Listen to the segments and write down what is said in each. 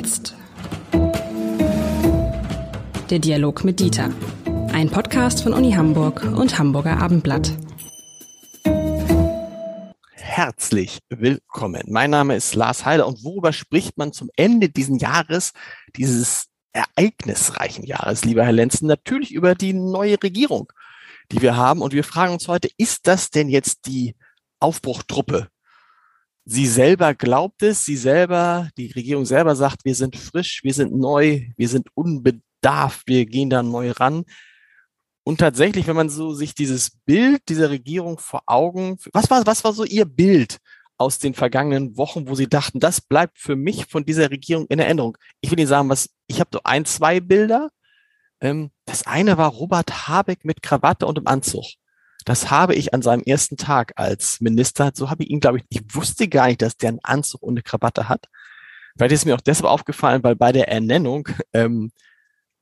jetzt. Der Dialog mit Dieter. Ein Podcast von Uni Hamburg und Hamburger Abendblatt. Herzlich willkommen. Mein Name ist Lars Heiler und worüber spricht man zum Ende dieses Jahres, dieses ereignisreichen Jahres, lieber Herr Lenzen? Natürlich über die neue Regierung, die wir haben. Und wir fragen uns heute, ist das denn jetzt die Aufbruchtruppe sie selber glaubt es, sie selber, die Regierung selber sagt, wir sind frisch, wir sind neu, wir sind unbedarft, wir gehen da neu ran. Und tatsächlich, wenn man so sich dieses Bild dieser Regierung vor Augen, was war, was war so ihr Bild aus den vergangenen Wochen, wo sie dachten, das bleibt für mich von dieser Regierung in Erinnerung? Ich will Ihnen sagen, was, ich habe so ein, zwei Bilder. Ähm, das eine war Robert Habeck mit Krawatte und im Anzug. Das habe ich an seinem ersten Tag als Minister, so habe ich ihn, glaube ich, ich wusste gar nicht, dass der einen Anzug und eine Krawatte hat. Vielleicht ist mir auch deshalb aufgefallen, weil bei der Ernennung ähm,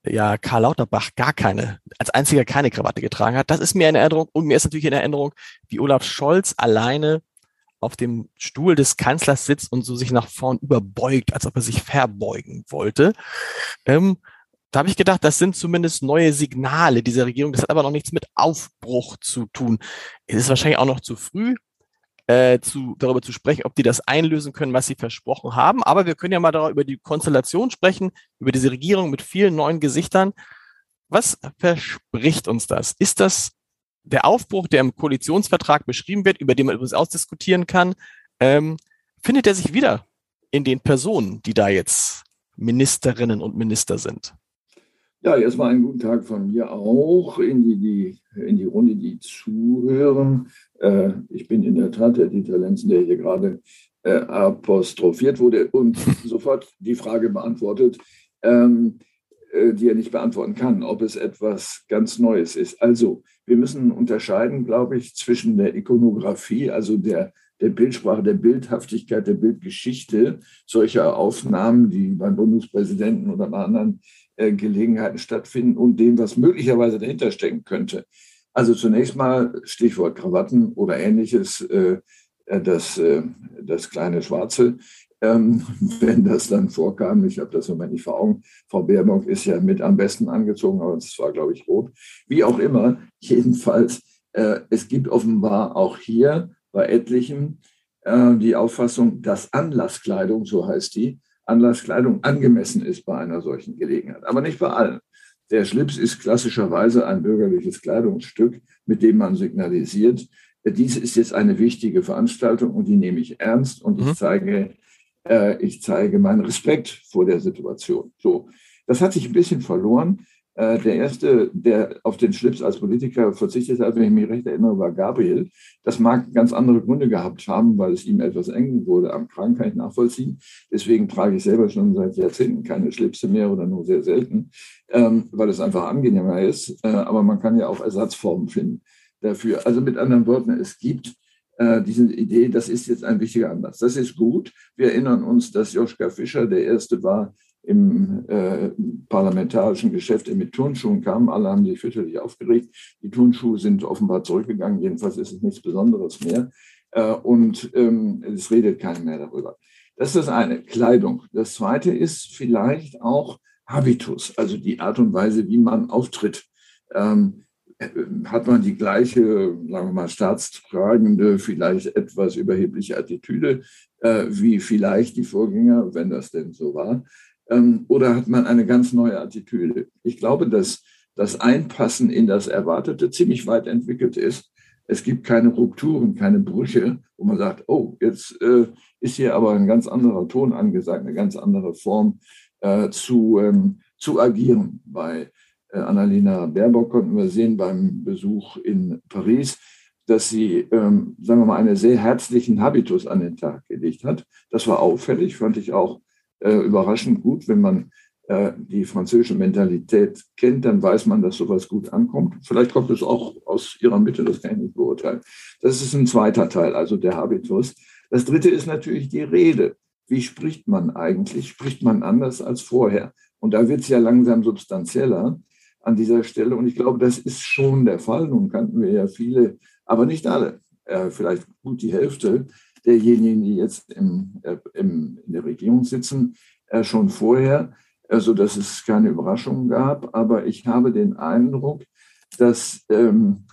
ja Karl Lauterbach gar keine, als einziger keine Krawatte getragen hat. Das ist mir in Erinnerung und mir ist natürlich in Erinnerung, wie Olaf Scholz alleine auf dem Stuhl des Kanzlers sitzt und so sich nach vorn überbeugt, als ob er sich verbeugen wollte. Ähm, da habe ich gedacht, das sind zumindest neue Signale dieser Regierung. Das hat aber noch nichts mit Aufbruch zu tun. Es ist wahrscheinlich auch noch zu früh, äh, zu, darüber zu sprechen, ob die das einlösen können, was sie versprochen haben. Aber wir können ja mal darüber, über die Konstellation sprechen, über diese Regierung mit vielen neuen Gesichtern. Was verspricht uns das? Ist das der Aufbruch, der im Koalitionsvertrag beschrieben wird, über den man übrigens ausdiskutieren kann? Ähm, findet er sich wieder in den Personen, die da jetzt Ministerinnen und Minister sind? Ja, erstmal einen guten Tag von mir auch in die, die, in die Runde, die zuhören. Äh, ich bin in der Tat der Dieter Lenzen, der hier gerade äh, apostrophiert wurde und sofort die Frage beantwortet, ähm, äh, die er nicht beantworten kann, ob es etwas ganz Neues ist. Also, wir müssen unterscheiden, glaube ich, zwischen der Ikonografie, also der der Bildsprache, der Bildhaftigkeit, der Bildgeschichte solcher Aufnahmen, die beim Bundespräsidenten oder bei anderen Gelegenheiten stattfinden und dem, was möglicherweise dahinter stecken könnte. Also zunächst mal Stichwort Krawatten oder ähnliches, äh, äh das, äh, das kleine Schwarze. Ähm, wenn das dann vorkam, ich habe das im nicht vor Augen, Frau Baerbock ist ja mit am besten angezogen, aber es war, glaube ich, rot. Wie auch immer, jedenfalls, äh, es gibt offenbar auch hier bei etlichen äh, die Auffassung, dass Anlasskleidung, so heißt die, Anlasskleidung angemessen ist bei einer solchen Gelegenheit, aber nicht bei allen. Der Schlips ist klassischerweise ein bürgerliches Kleidungsstück, mit dem man signalisiert, dies ist jetzt eine wichtige Veranstaltung und die nehme ich ernst und mhm. ich zeige, äh, ich zeige meinen Respekt vor der Situation. So, das hat sich ein bisschen verloren. Äh, der erste, der auf den Schlips als Politiker verzichtet hat, wenn ich mich recht erinnere, war Gabriel. Das mag ganz andere Gründe gehabt haben, weil es ihm etwas eng wurde am Kragen, kann ich nachvollziehen. Deswegen trage ich selber schon seit Jahrzehnten keine Schlipse mehr oder nur sehr selten, ähm, weil es einfach angenehmer ist. Äh, aber man kann ja auch Ersatzformen finden dafür. Also mit anderen Worten, es gibt äh, diese Idee, das ist jetzt ein wichtiger Anlass. Das ist gut. Wir erinnern uns, dass Joschka Fischer der Erste war, im äh, parlamentarischen Geschäft mit Turnschuhen kamen. Alle haben sich fürchterlich aufgeregt. Die Turnschuhe sind offenbar zurückgegangen. Jedenfalls ist es nichts Besonderes mehr. Äh, und ähm, es redet keiner mehr darüber. Das ist das eine, Kleidung. Das zweite ist vielleicht auch Habitus, also die Art und Weise, wie man auftritt. Ähm, hat man die gleiche, sagen wir mal, staatstragende, vielleicht etwas überhebliche Attitüde äh, wie vielleicht die Vorgänger, wenn das denn so war. Ähm, oder hat man eine ganz neue Attitüde? Ich glaube, dass das Einpassen in das Erwartete ziemlich weit entwickelt ist. Es gibt keine Rupturen, keine Brüche, wo man sagt, oh, jetzt äh, ist hier aber ein ganz anderer Ton angesagt, eine ganz andere Form äh, zu, ähm, zu agieren. Bei äh, Annalena Baerbock konnten wir sehen beim Besuch in Paris, dass sie, ähm, sagen wir mal, einen sehr herzlichen Habitus an den Tag gelegt hat. Das war auffällig, fand ich auch äh, überraschend gut. Wenn man äh, die französische Mentalität kennt, dann weiß man, dass sowas gut ankommt. Vielleicht kommt es auch aus ihrer Mitte, das kann ich nicht beurteilen. Das ist ein zweiter Teil, also der Habitus. Das dritte ist natürlich die Rede. Wie spricht man eigentlich? Spricht man anders als vorher? Und da wird es ja langsam substanzieller an dieser Stelle. Und ich glaube, das ist schon der Fall. Nun kannten wir ja viele, aber nicht alle, äh, vielleicht gut die Hälfte, derjenigen, die jetzt im, äh, im, in der Regierung sitzen, äh, schon vorher, äh, sodass es keine Überraschungen gab. Aber ich habe den Eindruck, dass ähm,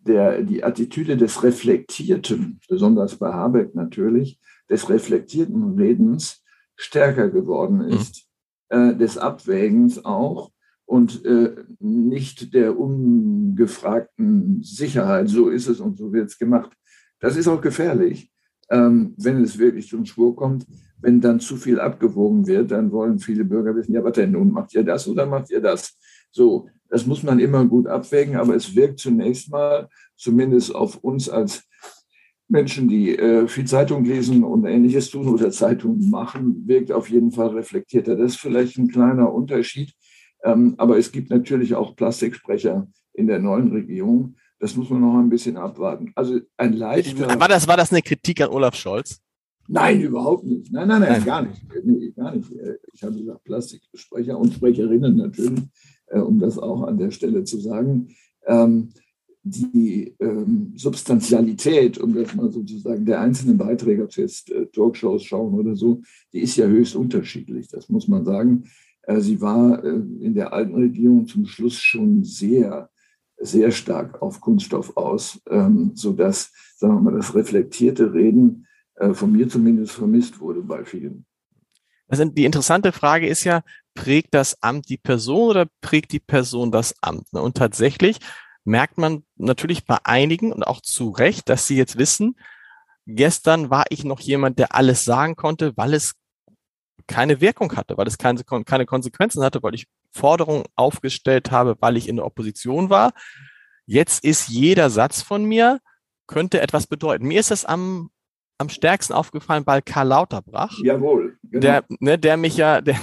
der, die Attitüde des Reflektierten, besonders bei Habeck natürlich, des reflektierten Redens stärker geworden mhm. ist, mhm. äh, des Abwägens auch und äh, nicht der ungefragten Sicherheit, so ist es und so wird es gemacht. Das ist auch gefährlich, ähm, wenn es wirklich zum Schwur kommt. Wenn dann zu viel abgewogen wird, dann wollen viele Bürger wissen, ja, was denn nun, macht ihr das oder macht ihr das? So, das muss man immer gut abwägen, aber es wirkt zunächst mal, zumindest auf uns als Menschen, die äh, viel Zeitung lesen und Ähnliches tun oder Zeitungen machen, wirkt auf jeden Fall reflektierter. Das ist vielleicht ein kleiner Unterschied. Ähm, aber es gibt natürlich auch Plastiksprecher in der neuen Regierung. Das muss man noch ein bisschen abwarten. Also ein leichter. War das, war das eine Kritik an Olaf Scholz? Nein, überhaupt nicht. Nein, nein, nein, nein. gar nicht. Nee, gar nicht. Ich habe gesagt Plastiksprecher und Sprecherinnen natürlich, äh, um das auch an der Stelle zu sagen. Ähm, die ähm, Substantialität, um das mal sozusagen der einzelnen Beiträge, ob Sie jetzt äh, Talkshows schauen oder so, die ist ja höchst unterschiedlich, das muss man sagen. Äh, sie war äh, in der alten Regierung zum Schluss schon sehr, sehr stark auf Kunststoff aus, ähm, sodass, sagen wir mal, das reflektierte Reden äh, von mir zumindest vermisst wurde bei vielen. Also die interessante Frage ist ja, prägt das Amt die Person oder prägt die Person das Amt? Ne? Und tatsächlich merkt man natürlich bei einigen und auch zu Recht, dass sie jetzt wissen, gestern war ich noch jemand, der alles sagen konnte, weil es keine Wirkung hatte, weil es keine, keine Konsequenzen hatte, weil ich Forderungen aufgestellt habe, weil ich in der Opposition war. Jetzt ist jeder Satz von mir, könnte etwas bedeuten. Mir ist es am am stärksten aufgefallen bei Karl Lauterbach. Jawohl. Genau. Der, ne, der mich ja, der,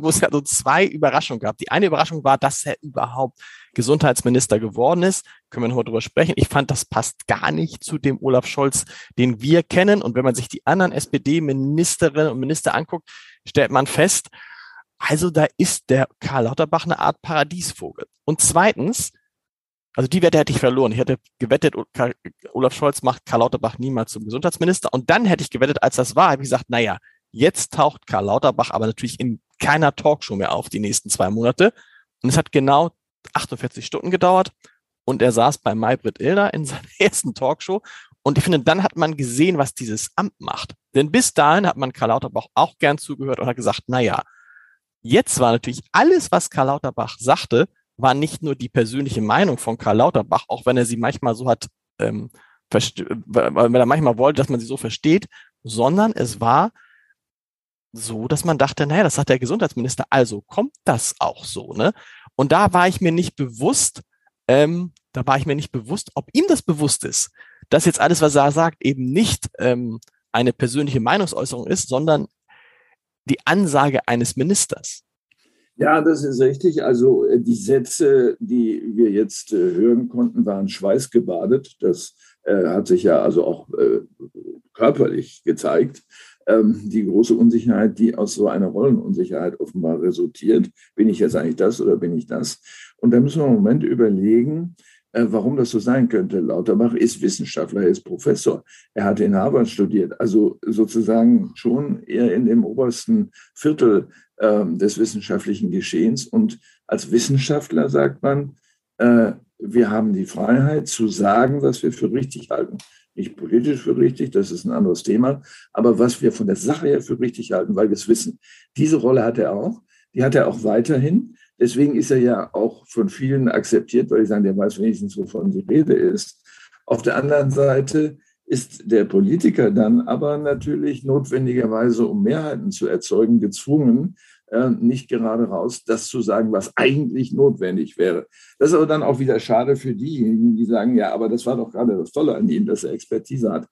wo es ja so zwei Überraschungen gab. Die eine Überraschung war, dass er überhaupt Gesundheitsminister geworden ist. Können wir noch drüber sprechen. Ich fand, das passt gar nicht zu dem Olaf Scholz, den wir kennen. Und wenn man sich die anderen SPD-Ministerinnen und Minister anguckt, stellt man fest, also da ist der Karl Lauterbach eine Art Paradiesvogel. Und zweitens, also die Wette hätte ich verloren. Ich hätte gewettet, Olaf Scholz macht Karl Lauterbach niemals zum Gesundheitsminister. Und dann hätte ich gewettet, als das war, habe ich gesagt, naja, jetzt taucht Karl Lauterbach aber natürlich in keiner Talkshow mehr auf die nächsten zwei Monate. Und es hat genau 48 Stunden gedauert. Und er saß bei Maybrit Ilder in seiner ersten Talkshow. Und ich finde, dann hat man gesehen, was dieses Amt macht. Denn bis dahin hat man Karl Lauterbach auch gern zugehört und hat gesagt, naja, jetzt war natürlich alles, was Karl Lauterbach sagte, war nicht nur die persönliche Meinung von Karl Lauterbach, auch wenn er sie manchmal so hat, ähm, weil er manchmal wollte, dass man sie so versteht, sondern es war so, dass man dachte, naja, das sagt der Gesundheitsminister, also kommt das auch so, ne? Und da war ich mir nicht bewusst, ähm, da war ich mir nicht bewusst, ob ihm das bewusst ist, dass jetzt alles, was er sagt, eben nicht ähm, eine persönliche Meinungsäußerung ist, sondern die Ansage eines Ministers. Ja, das ist richtig. Also äh, die Sätze, die wir jetzt äh, hören konnten, waren schweißgebadet. Das äh, hat sich ja also auch äh, körperlich gezeigt. Ähm, die große Unsicherheit, die aus so einer Rollenunsicherheit offenbar resultiert. Bin ich jetzt eigentlich das oder bin ich das? Und da müssen wir im Moment überlegen, warum das so sein könnte. Lauterbach ist Wissenschaftler, er ist Professor. Er hat in Harvard studiert, also sozusagen schon eher in dem obersten Viertel ähm, des wissenschaftlichen Geschehens. Und als Wissenschaftler sagt man, äh, wir haben die Freiheit zu sagen, was wir für richtig halten. Nicht politisch für richtig, das ist ein anderes Thema, aber was wir von der Sache her für richtig halten, weil wir es wissen. Diese Rolle hat er auch, die hat er auch weiterhin. Deswegen ist er ja auch von vielen akzeptiert, weil ich sagen, der weiß wenigstens, wovon die Rede ist. Auf der anderen Seite ist der Politiker dann aber natürlich notwendigerweise, um Mehrheiten zu erzeugen, gezwungen, äh, nicht gerade raus, das zu sagen, was eigentlich notwendig wäre. Das ist aber dann auch wieder schade für diejenigen, die sagen, ja, aber das war doch gerade das Tolle an ihm, dass er Expertise hat.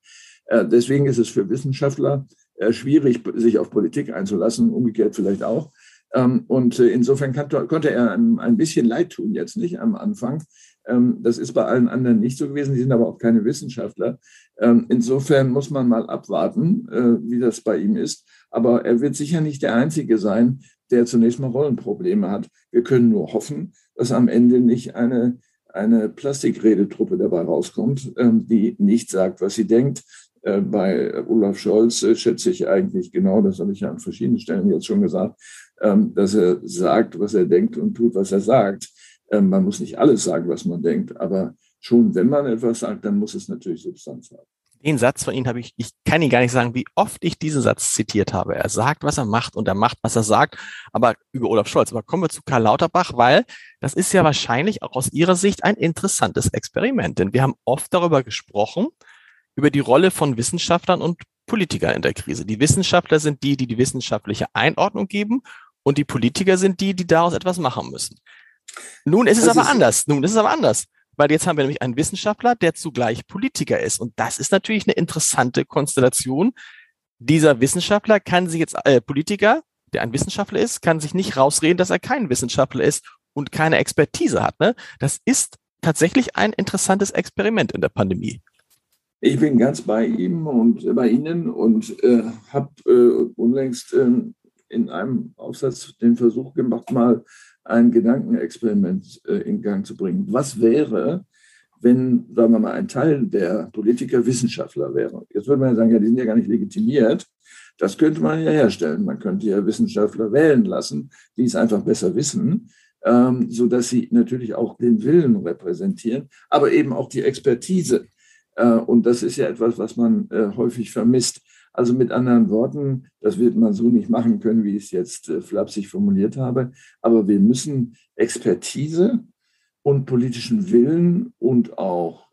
Äh, deswegen ist es für Wissenschaftler äh, schwierig, sich auf Politik einzulassen, umgekehrt vielleicht auch. Ähm, und insofern konnte er ein bisschen leid tun, jetzt nicht am Anfang, ähm, das ist bei allen anderen nicht so gewesen. Die sind aber auch keine Wissenschaftler. Ähm, insofern muss man mal abwarten, äh, wie das bei ihm ist. Aber er wird sicher nicht der Einzige sein, der zunächst mal Rollenprobleme hat. Wir können nur hoffen, dass am Ende nicht eine, eine Plastikredetruppe dabei rauskommt, die nicht sagt, was sie denkt, Äh, bei Olaf Scholz äh, schätze ich eigentlich genau, das habe ich ja an verschiedenen Stellen jetzt schon gesagt, ähm, dass er sagt, was er denkt und tut, was er sagt. Ähm, man muss nicht alles sagen, was man denkt, aber schon, wenn man etwas sagt, dann muss es natürlich Substanz haben. Den Satz von Ihnen habe ich, ich kann Ihnen gar nicht sagen, wie oft ich diesen Satz zitiert habe. Er sagt, was er macht und er macht, was er sagt, aber über Olaf Scholz. Aber kommen wir zu Karl Lauterbach, weil das ist ja wahrscheinlich auch aus Ihrer Sicht ein interessantes Experiment. Denn wir haben oft darüber gesprochen, über die Rolle von Wissenschaftlern und Politikern in der Krise. Die Wissenschaftler sind die, die die wissenschaftliche Einordnung geben und die Politiker sind die, die daraus etwas machen müssen. Nun ist es das aber ist anders. Nun ist es aber anders. Weil jetzt haben wir nämlich einen Wissenschaftler, der zugleich Politiker ist. Und das ist natürlich eine interessante Konstellation. Dieser Wissenschaftler kann sich jetzt, äh, Politiker, der ein Wissenschaftler ist, kann sich nicht rausreden, dass er kein Wissenschaftler ist und keine Expertise hat. Ne? Das ist tatsächlich ein interessantes Experiment in der Pandemie. Ich bin ganz bei ihm und äh, bei Ihnen und äh, habe äh, unlängst äh, in einem Aufsatz den Versuch gemacht, mal ein Gedankenexperiment äh, in Gang zu bringen. Was wäre, wenn, sagen wir mal, ein Teil der Politiker Wissenschaftler wäre? Jetzt würde man ja sagen, ja, die sind ja gar nicht legitimiert. Das könnte man ja herstellen. Man könnte ja Wissenschaftler wählen lassen, die es einfach besser wissen, ähm, sodass sie natürlich auch den Willen repräsentieren, aber eben auch die Expertise. Äh, und das ist ja etwas, was man äh, häufig vermisst. Also mit anderen Worten, das wird man so nicht machen können, wie ich es jetzt äh, flapsig formuliert habe. Aber wir müssen Expertise und politischen Willen und auch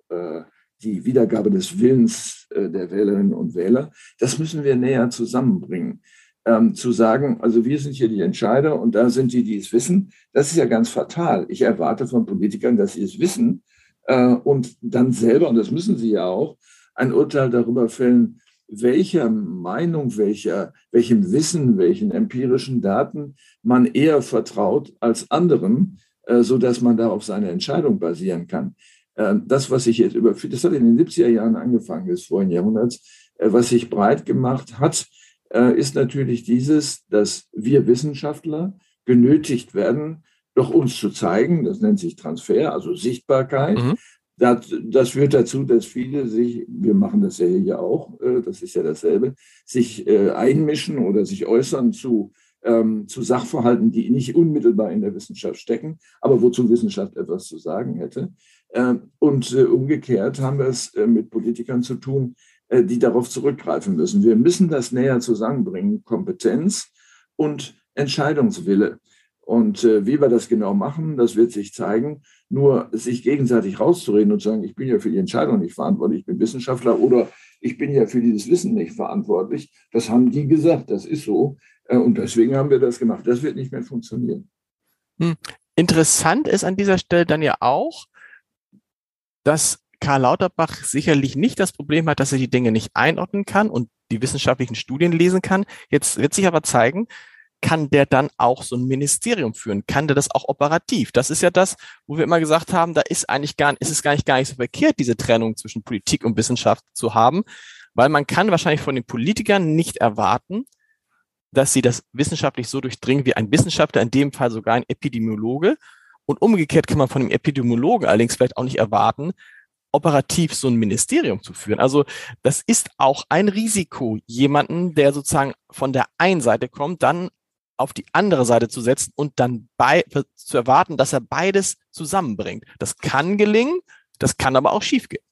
die Wiedergabe des Willens der Wählerinnen und Wähler, das müssen wir näher zusammenbringen. Ähm, zu sagen, also wir sind hier die Entscheider und da sind die, die es wissen, das ist ja ganz fatal. Ich erwarte von Politikern, dass sie es wissen äh, und dann selber, und das müssen sie ja auch, ein Urteil darüber fällen, welcher Meinung, welcher, welchem Wissen, welchen empirischen Daten man eher vertraut als anderen, äh, so dass man darauf seine Entscheidung basieren kann. Äh, das, was sich jetzt über, das hat in den 70er Jahren angefangen des vorigen Jahrhunderts, äh, was sich breit gemacht hat, äh, ist natürlich dieses, dass wir Wissenschaftler genötigt werden, doch uns zu zeigen, das nennt sich Transfer, also Sichtbarkeit. Mhm. Das, das führt dazu, dass viele sich, wir machen das ja hier auch, äh, das ist ja dasselbe, sich äh, einmischen oder sich äußern zu, ähm, zu Sachverhalten, die nicht unmittelbar in der Wissenschaft stecken, aber wozu Wissenschaft etwas zu sagen hätte. Ähm, und äh, umgekehrt haben wir es mit Politikern zu tun, die darauf zurückgreifen müssen. Wir müssen das näher zusammenbringen, Kompetenz und Entscheidungswille. Und äh, wie wir das genau machen, das wird sich zeigen. Nur sich gegenseitig rauszureden und zu sagen, ich bin ja für die Entscheidung nicht verantwortlich, ich bin Wissenschaftler oder ich bin ja für dieses Wissen nicht verantwortlich, das haben die gesagt, das ist so. Äh, und deswegen haben wir das gemacht. Das wird nicht mehr funktionieren. Hm. Interessant ist an dieser Stelle dann ja auch, dass Karl Lauterbach sicherlich nicht das Problem hat, dass er die Dinge nicht einordnen kann und die wissenschaftlichen Studien lesen kann. Jetzt wird sich aber zeigen, kann der dann auch so ein Ministerium führen? Kann der das auch operativ? Das ist ja das, wo wir immer gesagt haben, da ist eigentlich gar, ist es gar nicht, gar nicht so verkehrt, diese Trennung zwischen Politik und Wissenschaft zu haben, weil man kann wahrscheinlich von den Politikern nicht erwarten, dass sie das wissenschaftlich so durchdringen wie ein Wissenschaftler, in dem Fall sogar ein Epidemiologe. Und umgekehrt kann man von dem Epidemiologen allerdings vielleicht auch nicht erwarten, operativ so ein Ministerium zu führen. Also das ist auch ein Risiko, jemanden, der sozusagen von der einen Seite kommt, dann auf die andere Seite zu setzen und dann bei, zu erwarten, dass er beides zusammenbringt. Das kann gelingen, das kann aber auch schiefgehen.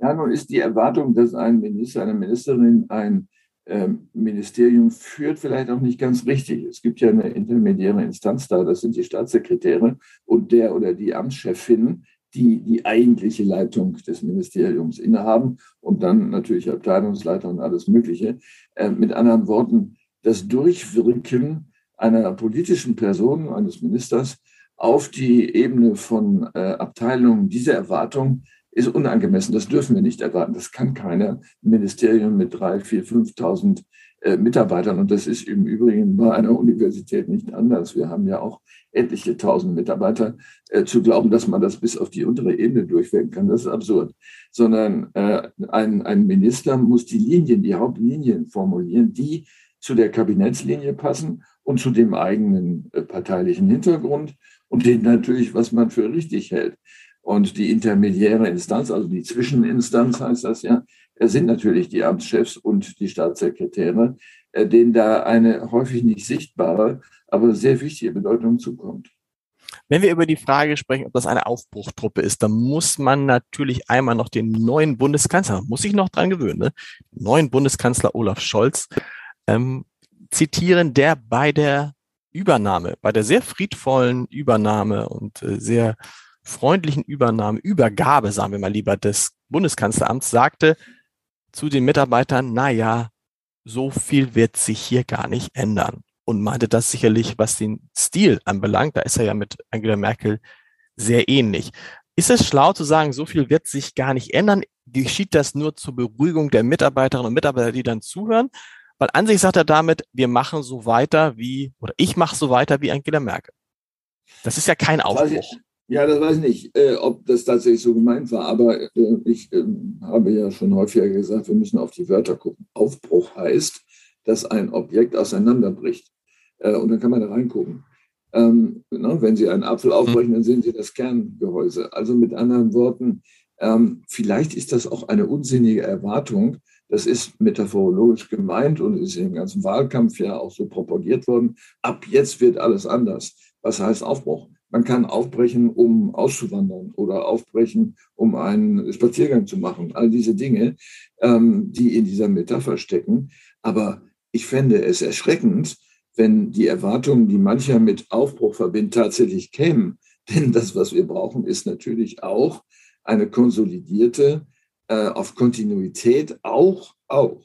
Ja, nun ist die Erwartung, dass ein Minister, eine Ministerin ein äh, Ministerium führt, vielleicht auch nicht ganz richtig. Es gibt ja eine intermediäre Instanz da, das sind die Staatssekretäre und der oder die Amtschefin, die die eigentliche Leitung des Ministeriums innehaben und dann natürlich Abteilungsleiter und alles Mögliche. Äh, mit anderen Worten, das Durchwirken einer politischen Person, eines Ministers, auf die Ebene von äh, Abteilungen, diese Erwartung ist unangemessen. Das dürfen wir nicht erwarten. Das kann keiner Ministerium mit drei, vier, 5.000 äh, Mitarbeitern. Und das ist im Übrigen bei einer Universität nicht anders. Wir haben ja auch etliche tausend Mitarbeiter. Äh, zu glauben, dass man das bis auf die untere Ebene durchwirken kann, das ist absurd. Sondern äh, ein, ein Minister muss die Linien, die Hauptlinien formulieren, die zu der Kabinettslinie passen und zu dem eigenen äh, parteilichen Hintergrund und den natürlich, was man für richtig hält. Und die intermediäre Instanz, also die Zwischeninstanz heißt das ja, sind natürlich die Amtschefs und die Staatssekretäre, denen da eine häufig nicht sichtbare, aber sehr wichtige Bedeutung zukommt. Wenn wir über die Frage sprechen, ob das eine Aufbruchtruppe ist, dann muss man natürlich einmal noch den neuen Bundeskanzler, muss ich noch dran gewöhnen, ne? neuen Bundeskanzler Olaf Scholz ähm, zitieren, der bei der Übernahme, bei der sehr friedvollen Übernahme und äh, sehr freundlichen Übernahme, Übergabe, sagen wir mal lieber, des Bundeskanzleramts sagte zu den Mitarbeitern, na ja, so viel wird sich hier gar nicht ändern. Und meinte das sicherlich, was den Stil anbelangt, da ist er ja mit Angela Merkel sehr ähnlich. Ist es schlau zu sagen, so viel wird sich gar nicht ändern? Geschieht das nur zur Beruhigung der Mitarbeiterinnen und Mitarbeiter, die dann zuhören? Weil an sich sagt er damit, wir machen so weiter wie, oder ich mache so weiter wie Angela Merkel. Das ist ja kein Aufbruch. Ja, das weiß ich nicht, äh, ob das tatsächlich so gemeint war, aber äh, ich äh, habe ja schon häufiger gesagt, wir müssen auf die Wörter gucken. Aufbruch heißt, dass ein Objekt auseinanderbricht. Äh, und dann kann man da reingucken. Ähm, ne, wenn Sie einen Apfel aufbrechen, dann sehen Sie das Kerngehäuse. Also mit anderen Worten, ähm, vielleicht ist das auch eine unsinnige Erwartung, das ist metaphorologisch gemeint und ist im ganzen Wahlkampf ja auch so propagiert worden. Ab jetzt wird alles anders. Was heißt Aufbruch? Man kann aufbrechen, um auszuwandern oder aufbrechen, um einen Spaziergang zu machen. All diese Dinge, ähm, die in dieser Metapher stecken. Aber ich fände es erschreckend, wenn die Erwartungen, die mancher mit Aufbruch verbindet, tatsächlich kämen. Denn das, was wir brauchen, ist natürlich auch eine konsolidierte, äh, auf Kontinuität auch, auch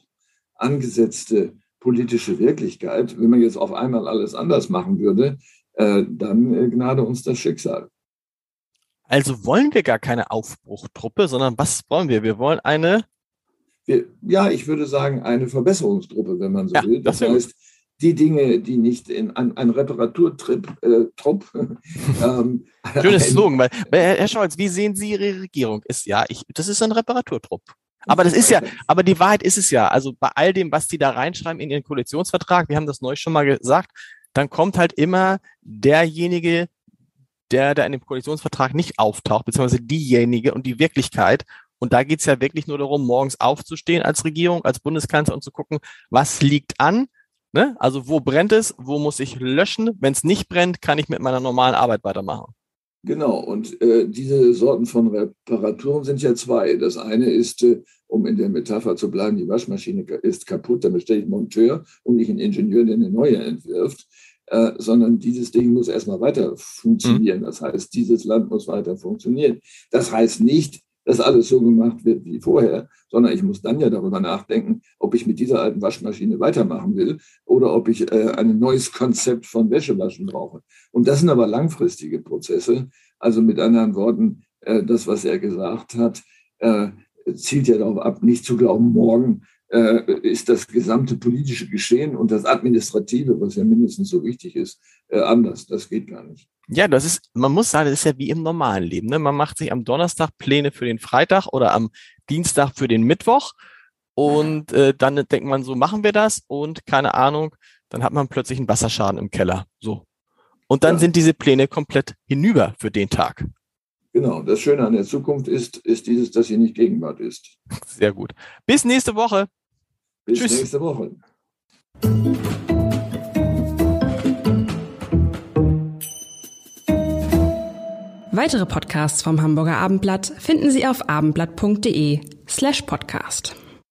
angesetzte politische Wirklichkeit. Wenn man jetzt auf einmal alles anders machen würde, äh, dann äh, gnade uns das Schicksal. Also wollen wir gar keine Aufbruchtruppe, sondern was wollen wir? Wir wollen eine. Wir, ja, ich würde sagen, eine Verbesserungstruppe, wenn man so ja, will. Das, das heißt, die Dinge, die nicht in ein, ein Reparaturtrip, äh, Trupp. ähm, Schönes Slogan, weil, Herr Scholz, wie sehen Sie Ihre Regierung? Ist ja, ich, das ist ein Reparaturtrupp. Aber das ist ja, aber die Wahrheit ist es ja. Also bei all dem, was die da reinschreiben in ihren Koalitionsvertrag, wir haben das neu schon mal gesagt, dann kommt halt immer derjenige, der da in dem Koalitionsvertrag nicht auftaucht, beziehungsweise diejenige und die Wirklichkeit. Und da geht's ja wirklich nur darum, morgens aufzustehen als Regierung, als Bundeskanzler und zu gucken, was liegt an, Ne? Also wo brennt es, wo muss ich löschen? Wenn es nicht brennt, kann ich mit meiner normalen Arbeit weitermachen. Genau, und äh, diese Sorten von Reparaturen sind ja zwei. Das eine ist, äh, um in der Metapher zu bleiben, die Waschmaschine ist kaputt, dann bestelle ich einen Monteur und nicht einen Ingenieur, der eine neue entwirft, äh, sondern dieses Ding muss erstmal weiter funktionieren. Mhm. Das heißt, dieses Land muss weiter funktionieren. Das heißt nicht, dass alles so gemacht wird wie vorher, sondern ich muss dann ja darüber nachdenken, ob ich mit dieser alten Waschmaschine weitermachen will oder ob ich äh, ein neues Konzept von Wäschewaschen brauche. Und das sind aber langfristige Prozesse. Also mit anderen Worten, äh, das, was er gesagt hat, äh, zielt ja darauf ab, nicht zu glauben, morgen ist das gesamte politische Geschehen und das Administrative, was ja mindestens so wichtig ist, äh, anders. Das geht gar nicht. Ja, das ist, man muss sagen, das ist ja wie im normalen Leben. Ne? Man macht sich am Donnerstag Pläne für den Freitag oder am Dienstag für den Mittwoch und äh, dann denkt man so, machen wir das und keine Ahnung, dann hat man plötzlich einen Wasserschaden im Keller. So. Und dann ja. sind diese Pläne komplett hinüber für den Tag. Genau, das Schöne an der Zukunft ist, ist dieses, dass sie nicht Gegenwart ist. Sehr gut. Bis nächste Woche. Bis Tschüss. nächste Woche. Weitere Podcasts vom Hamburger Abendblatt finden Sie auf abendblatt.de slash podcast.